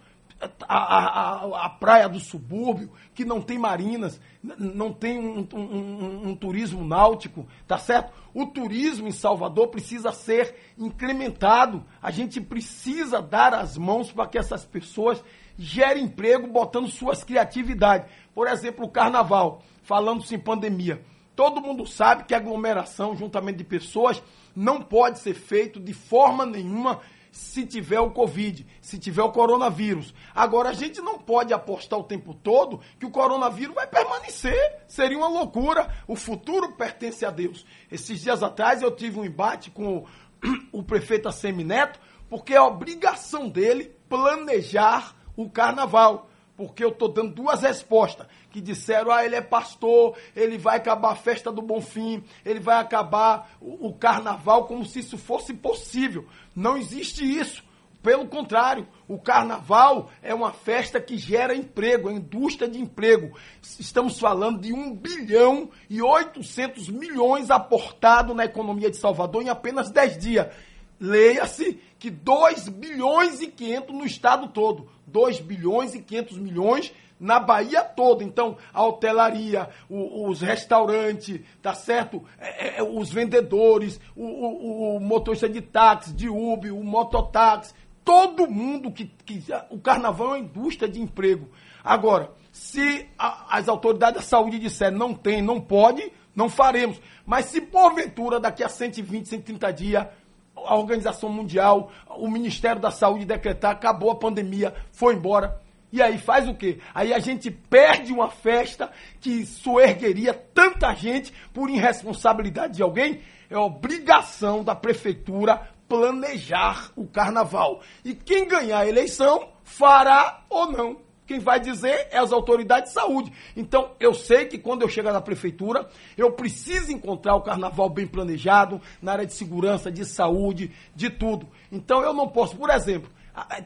A, a, a, praia do subúrbio, que não tem marinas, não tem um, um, um, um, turismo náutico, tá certo? O turismo em Salvador precisa ser incrementado. A gente precisa dar as mãos para que essas pessoas gerem emprego botando suas criatividades. Por exemplo, o carnaval, falando-se em pandemia. Todo mundo sabe que aglomeração, juntamento de pessoas, não pode ser feito de forma nenhuma se tiver o Covid, se tiver o coronavírus. Agora, a gente não pode apostar o tempo todo que o coronavírus vai permanecer. Seria uma loucura. O futuro pertence a Deus. Esses dias atrás eu tive um embate com o, prefeito Assemineto, porque é obrigação dele planejar o carnaval porque eu estou dando duas respostas que disseram, ah, ele é pastor, ele vai acabar a festa do Bonfim, ele vai acabar o, o carnaval como se isso fosse possível. Não existe isso. Pelo contrário, o carnaval é uma festa que gera emprego, é indústria de emprego. Estamos falando de 1 bilhão e 800 milhões aportado na economia de Salvador em apenas 10 dias. Leia-se que 2 bilhões e 500 no estado todo. 2 bilhões e 500 milhões na Bahia toda. Então, a hotelaria, o, os restaurantes, tá certo? É, é, os vendedores, o, o, o, motorista de táxi, de Uber, o mototáxi, todo mundo que, que. O carnaval é uma indústria de emprego. Agora, se a, as autoridades da saúde disserem não tem, não pode, não faremos. Mas se porventura, daqui a 120, 130 dias, a Organização Mundial, o Ministério da Saúde decretar, acabou a pandemia, foi embora. E aí faz o quê? Aí a gente perde uma festa que soergueria tanta gente por irresponsabilidade de alguém. É obrigação da prefeitura planejar o carnaval. E quem ganhar a eleição fará ou não. Quem vai dizer é as autoridades de saúde. Então, eu sei que quando eu chegar na prefeitura, eu preciso encontrar o carnaval bem planejado, na área de segurança, de saúde, de tudo. Então, eu não posso, por exemplo,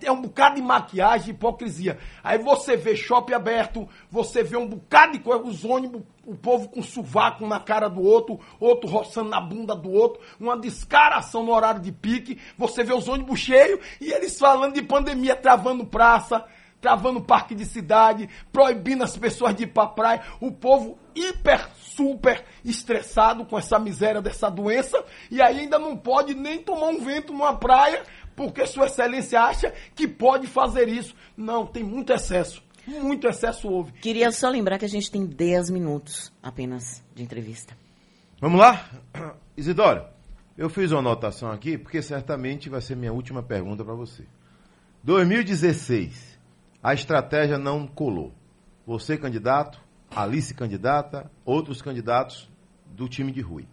é um bocado de maquiagem, de hipocrisia. Aí você vê shopping aberto, você vê um bocado de coisa, os ônibus, o povo com sovaco na cara do outro, outro roçando na bunda do outro, uma descaração no horário de pique. Você vê os ônibus cheios e eles falando de pandemia, travando praça travando parque de cidade, proibindo as pessoas de ir para praia, o povo hiper, super estressado com essa miséria dessa doença, e aí ainda não pode nem tomar um vento numa praia, porque Sua Excelência acha que pode fazer isso. Não, tem muito excesso. Muito excesso houve. Queria só lembrar que a gente tem 10 minutos apenas de entrevista. Vamos lá? Isidoro, eu fiz uma anotação aqui, porque certamente vai ser minha última pergunta para você. 2016 a estratégia não colou. Você candidato, Alice candidata, outros candidatos do time de Rui.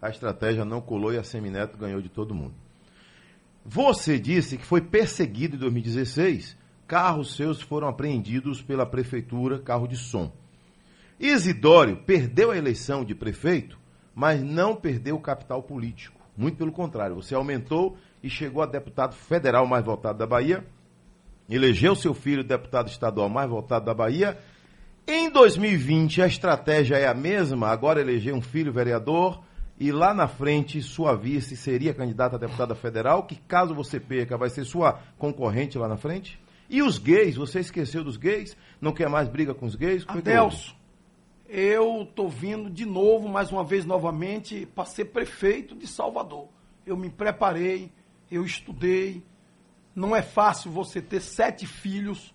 A estratégia não colou e a Semineto ganhou de todo mundo. Você disse que foi perseguido em 2016, carros seus foram apreendidos pela prefeitura, carro de som. Isidório perdeu a eleição de prefeito, mas não perdeu o capital político. Muito pelo contrário, você aumentou e chegou a deputado federal mais votado da Bahia, elegeu seu filho deputado estadual mais votado da Bahia. Em 2020, a estratégia é a mesma, agora eleger um filho vereador e lá na frente sua vice seria candidata a deputada federal, que caso você perca, vai ser sua concorrente lá na frente? E os gays, você esqueceu dos gays? Não quer mais briga com os gays? É Adelso, eu tô vindo de novo, mais uma vez novamente, para ser prefeito de Salvador. Eu me preparei, eu estudei, não é fácil você ter sete filhos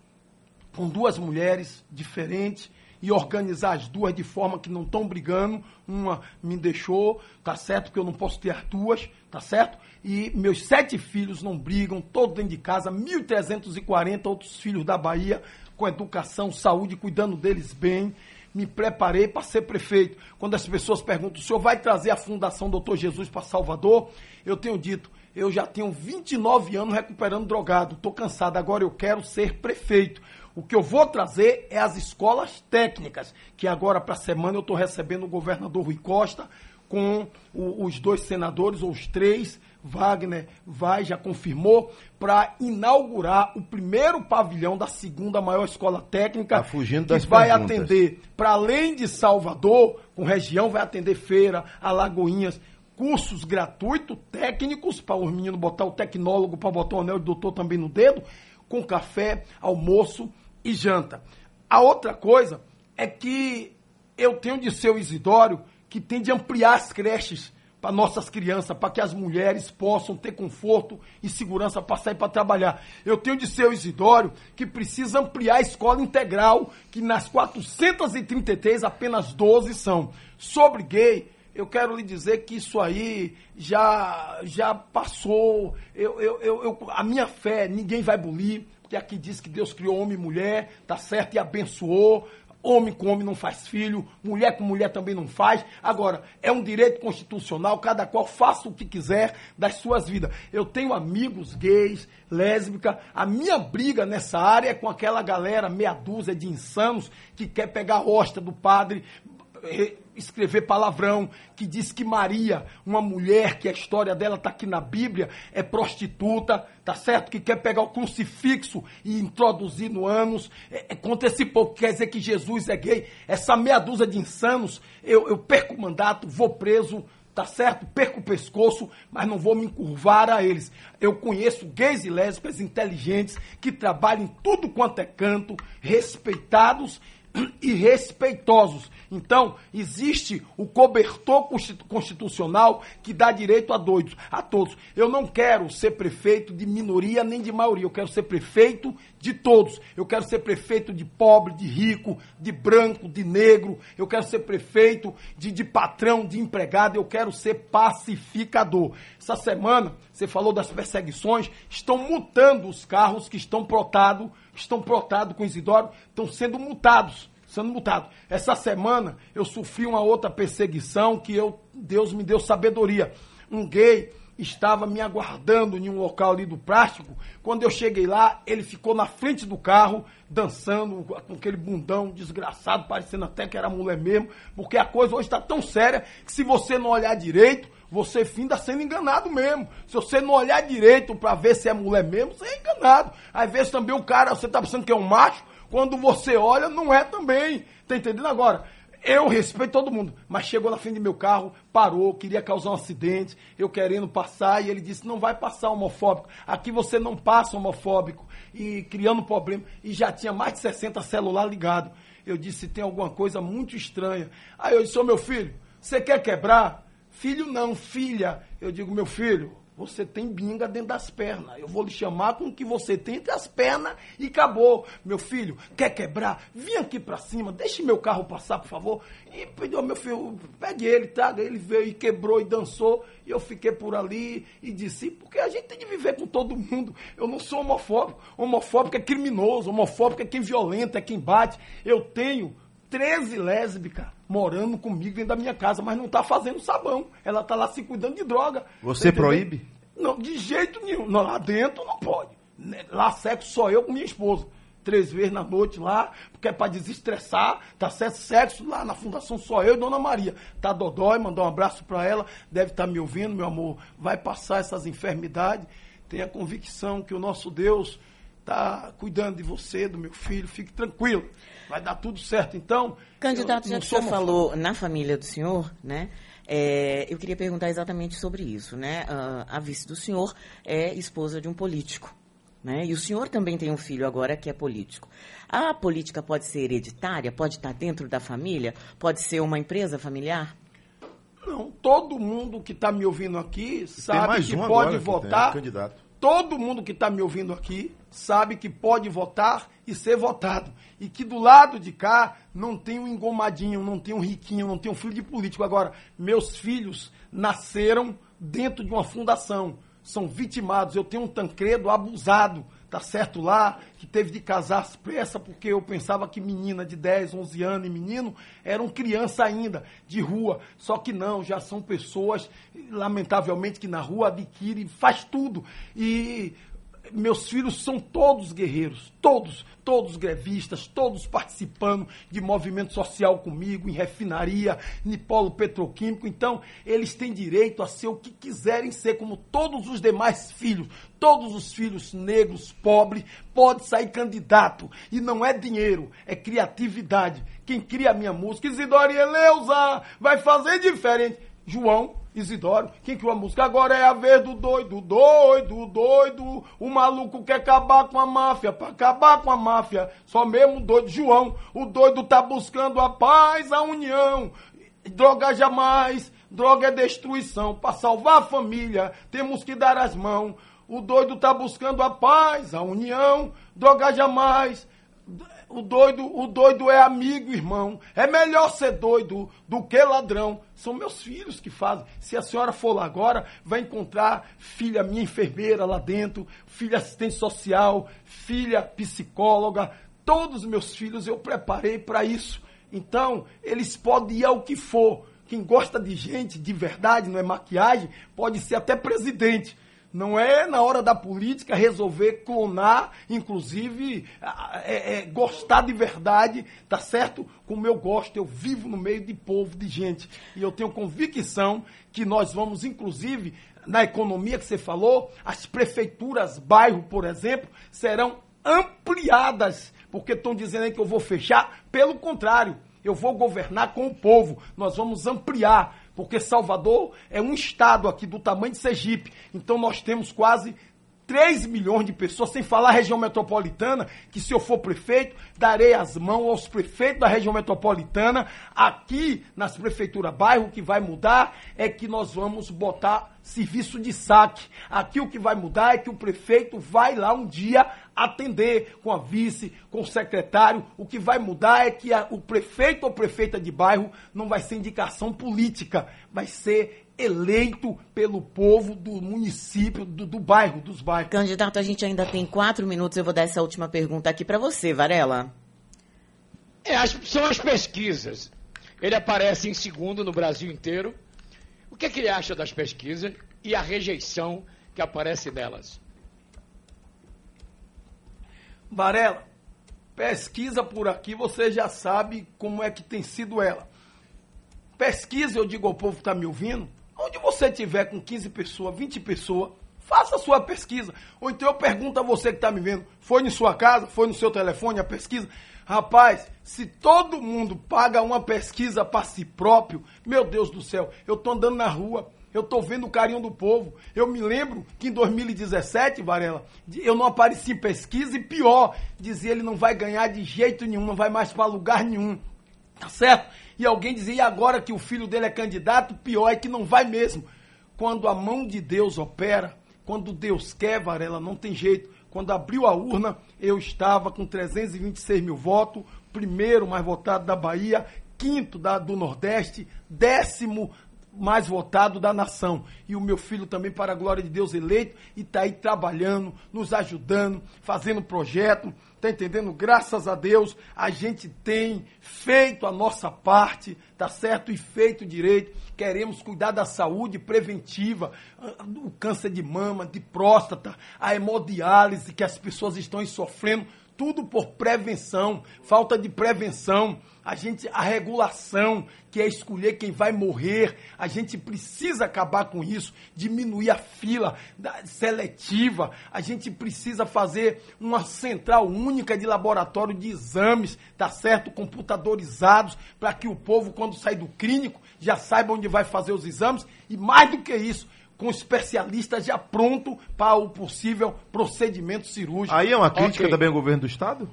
com duas mulheres diferentes e organizar as duas de forma que não estão brigando. Uma me deixou, tá certo que eu não posso ter as duas, tá certo? E meus sete filhos não brigam, todos dentro de casa, 1.340 outros filhos da Bahia, com educação, saúde, cuidando deles bem. Me preparei para ser prefeito. Quando as pessoas perguntam, o senhor vai trazer a Fundação Doutor Jesus para Salvador? Eu tenho dito, eu já tenho 29 anos recuperando drogado, estou cansado, agora eu quero ser prefeito. O que eu vou trazer é as escolas técnicas, que agora para a semana eu estou recebendo o governador Rui Costa com o, os dois senadores, ou os três, Wagner vai, já confirmou, para inaugurar o primeiro pavilhão da segunda maior escola técnica. Tá fugindo das que vai perguntas. atender, para além de Salvador, com região, vai atender Feira, Alagoinhas, cursos gratuitos, técnicos, para os meninos botar o tecnólogo, para botar o anel de doutor também no dedo, com café, almoço e janta. A outra coisa é que eu tenho de ser o Isidório que tem de ampliar as creches para nossas crianças, para que as mulheres possam ter conforto e segurança para sair para trabalhar. Eu tenho de ser o Isidório que precisa ampliar a escola integral, que nas 433 apenas 12 são. Sobre gay, eu quero lhe dizer que isso aí já, já passou. Eu, eu, eu, eu, a minha fé, ninguém vai bulir, porque aqui diz que Deus criou homem e mulher, tá certo? E abençoou. Homem com homem não faz filho, mulher com mulher também não faz. Agora, é um direito constitucional, cada qual faça o que quiser das suas vidas. Eu tenho amigos gays, lésbica. A minha briga nessa área é com aquela galera, meia dúzia de insanos, que quer pegar a hosta do padre, escrever palavrão, que diz que Maria, uma mulher que a história dela está aqui na Bíblia, é prostituta, tá certo? Que quer pegar o crucifixo e introduzir no ânus. É, é contra esse povo que quer dizer que Jesus é gay. Essa meia dúzia de insanos, eu, eu perco o mandato, vou preso, tá certo? Perco o pescoço, mas não vou me encurvar a eles. Eu conheço gays e lésbicas inteligentes que trabalham em tudo quanto é canto, respeitados e respeitosos. Então, existe o cobertor constitucional que dá direito a doidos, a todos. Eu não quero ser prefeito de minoria nem de maioria, eu quero ser prefeito de todos. Eu quero ser prefeito de pobre, de rico, de branco, de negro. Eu quero ser prefeito de, de patrão, de empregado. Eu quero ser pacificador. Essa semana, você falou das perseguições, estão multando os carros que estão protados, estão protados com Isidoro, estão sendo multados sendo multado. Essa semana eu sofri uma outra perseguição que eu, Deus me deu sabedoria. Um gay estava me aguardando em um local ali do plástico. Quando eu cheguei lá, ele ficou na frente do carro, dançando com aquele bundão desgraçado, parecendo até que era mulher mesmo, porque a coisa hoje está tão séria que se você não olhar direito, você finda sendo enganado mesmo. Se você não olhar direito para ver se é mulher mesmo, você é enganado. Às vezes também o cara, você tá pensando que é um macho, quando você olha, não é também. Tá entendendo agora? Eu respeito todo mundo, mas chegou na frente do meu carro, parou, queria causar um acidente, eu querendo passar, e ele disse: não vai passar homofóbico. Aqui você não passa homofóbico. E criando problema. E já tinha mais de 60 celular ligado. Eu disse: tem alguma coisa muito estranha. Aí eu disse: ô meu filho, você quer quebrar? Filho não, filha. Eu digo: meu filho, você tem binga dentro das pernas. Eu vou lhe chamar com o que você tem entre as pernas e acabou. Meu filho, quer quebrar? Vim aqui para cima, deixe meu carro passar, por favor. E pediu, meu filho, pegue ele, traga. Ele veio e quebrou e dançou. E eu fiquei por ali e disse, porque a gente tem de viver com todo mundo. Eu não sou homofóbico. Homofóbico é criminoso, homofóbico é quem violenta, é quem bate. Eu tenho 13 lésbicas morando comigo dentro da minha casa, mas não está fazendo sabão. Ela está lá se cuidando de droga. Você proíbe? Não, de jeito nenhum. Não, lá dentro não pode. Lá sexo só eu com minha esposa. Três vezes na noite lá, porque é para desestressar, tá certo? Sexo lá na fundação só eu e Dona Maria. Tá Dodói, mandar um abraço para ela, deve estar tá me ouvindo, meu amor. Vai passar essas enfermidades. Tenha convicção que o nosso Deus está cuidando de você, do meu filho, fique tranquilo. Vai dar tudo certo. Então. Candidato, já que o senhor falou na família do senhor, né? É, eu queria perguntar exatamente sobre isso, né? Uh, a vice do senhor é esposa de um político, né? E o senhor também tem um filho agora que é político. A política pode ser hereditária? Pode estar dentro da família? Pode ser uma empresa familiar? Não, todo mundo que está me ouvindo aqui sabe que pode votar. Que todo mundo que está me ouvindo aqui sabe que pode votar e ser votado. E que do lado de cá não tem um engomadinho, não tem um riquinho, não tem um filho de político. Agora, meus filhos nasceram dentro de uma fundação, são vitimados. Eu tenho um Tancredo abusado tá certo lá, que teve de casar às pressa, porque eu pensava que menina de 10, 11 anos e menino eram criança ainda, de rua. Só que não, já são pessoas, lamentavelmente, que na rua adquirem, faz tudo. E meus filhos são todos guerreiros, todos, todos grevistas, todos participando de movimento social comigo, em refinaria, em polo petroquímico. Então, eles têm direito a ser o que quiserem ser, como todos os demais filhos. Todos os filhos negros, pobres, pode sair candidato. E não é dinheiro, é criatividade. Quem cria a minha música, Isidoro Eleusa, vai fazer diferente. João Isidoro, quem criou a música agora é a vez do doido, doido, doido. O maluco quer acabar com a máfia, para acabar com a máfia, só mesmo doido. João, o doido tá buscando a paz, a união. Droga jamais, droga é destruição. Para salvar a família, temos que dar as mãos. O doido tá buscando a paz, a união. Droga jamais, o doido, o doido é amigo, irmão. É melhor ser doido do que ladrão. São meus filhos que fazem. Se a senhora for lá agora, vai encontrar filha minha enfermeira lá dentro, filha assistente social, filha psicóloga. Todos os meus filhos eu preparei para isso. Então, eles podem ir ao que for. Quem gosta de gente de verdade, não é maquiagem, pode ser até presidente. Não é na hora da política resolver clonar, inclusive é, é, gostar de verdade, tá certo? Como eu gosto, eu vivo no meio de povo, de gente. E eu tenho convicção que nós vamos, inclusive, na economia que você falou, as prefeituras, bairro, por exemplo, serão ampliadas, porque estão dizendo aí que eu vou fechar. Pelo contrário, eu vou governar com o povo. Nós vamos ampliar porque Salvador é um estado aqui do tamanho de Sergipe. Então nós temos quase 3 milhões de pessoas, sem falar a região metropolitana, que se eu for prefeito, darei as mãos aos prefeitos da região metropolitana. Aqui nas prefeituras bairro, o que vai mudar é que nós vamos botar serviço de saque. Aqui o que vai mudar é que o prefeito vai lá um dia atender com a vice, com o secretário. O que vai mudar é que a, o prefeito ou prefeita de bairro não vai ser indicação política, vai ser eleito pelo povo do município, do, do bairro, dos bairros. Candidato, a gente ainda tem quatro minutos. Eu vou dar essa última pergunta aqui para você, Varela. É, as, são as pesquisas. Ele aparece em segundo no Brasil inteiro. O que, é que ele acha das pesquisas e a rejeição que aparece nelas? Varela, pesquisa por aqui, você já sabe como é que tem sido ela. Pesquisa, eu digo ao povo que está me ouvindo, Onde você tiver com 15 pessoas, 20 pessoas, faça a sua pesquisa. Ou então eu pergunto a você que está me vendo, foi em sua casa, foi no seu telefone a pesquisa? Rapaz, se todo mundo paga uma pesquisa para si próprio, meu Deus do céu, eu estou andando na rua, eu estou vendo o carinho do povo. Eu me lembro que em 2017, Varela, eu não apareci em pesquisa e pior, dizia ele não vai ganhar de jeito nenhum, não vai mais para lugar nenhum. Tá certo? E alguém dizia, e agora que o filho dele é candidato, pior é que não vai mesmo. Quando a mão de Deus opera, quando Deus quer, Varela, não tem jeito. Quando abriu a urna, eu estava com 326 mil votos, primeiro mais votado da Bahia, quinto da, do Nordeste, décimo mais votado da nação. E o meu filho também, para a glória de Deus, eleito, e está aí trabalhando, nos ajudando, fazendo projeto. Tá entendendo? Graças a Deus, a gente tem feito a nossa parte, tá certo? E feito direito. Queremos cuidar da saúde preventiva, o câncer de mama, de próstata, a hemodiálise que as pessoas estão sofrendo tudo por prevenção, falta de prevenção, a gente a regulação, que é escolher quem vai morrer, a gente precisa acabar com isso, diminuir a fila da, seletiva, a gente precisa fazer uma central única de laboratório de exames, tá certo, computadorizados, para que o povo quando sai do clínico já saiba onde vai fazer os exames e mais do que isso, com especialistas já pronto para o possível procedimento cirúrgico. Aí é uma crítica okay. também ao governo do Estado?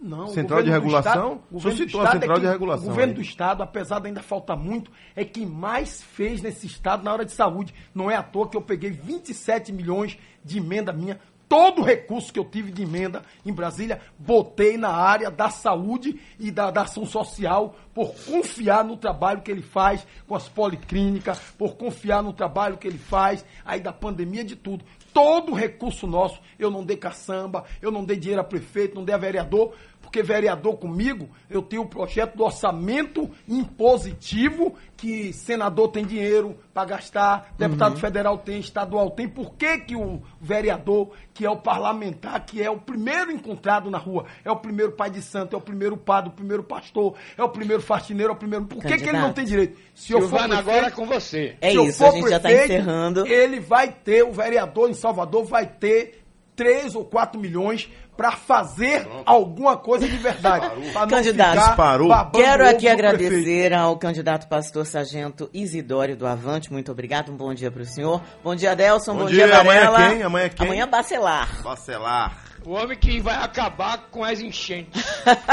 Não. Central de regulação? O governo, do Estado, central é de regulação, o governo do Estado, apesar de ainda faltar muito, é quem mais fez nesse Estado na hora de saúde. Não é à toa que eu peguei 27 milhões de emenda minha todo o recurso que eu tive de emenda em Brasília, botei na área da saúde e da, da, ação social, por confiar no trabalho que ele faz com as policlínicas, por confiar no trabalho que ele faz aí da pandemia de tudo. Todo recurso nosso, eu não dei caçamba, eu não dei dinheiro a prefeito, não dei a vereador, porque vereador comigo, eu tenho o projeto do orçamento impositivo, que senador tem dinheiro para gastar, deputado uhum. federal tem, estadual tem. Por que, que o vereador, que é o parlamentar, que é o primeiro encontrado na rua, é o primeiro pai de santo, é o primeiro padre, o primeiro pastor, é o primeiro faxineiro, é o primeiro. Por que, que ele não tem direito? Se eu for prefeito, agora é com você. É isso, a gente prefeito, já está encerrando. Ele vai ter, o vereador em Salvador vai ter 3 ou 4 milhões para fazer alguma coisa de verdade. Candidato, parou. quero aqui agradecer ao candidato pastor sargento Isidório do Avante. Muito obrigado, um bom dia para o senhor. Bom dia, Delson. Bom, bom dia, dia Varela. Amanhã quem? Amanhã quem? Amanhã Bacelar. Bacelar. O homem que vai acabar com as enchentes.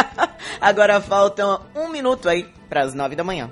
Agora faltam um minuto aí para as nove da manhã.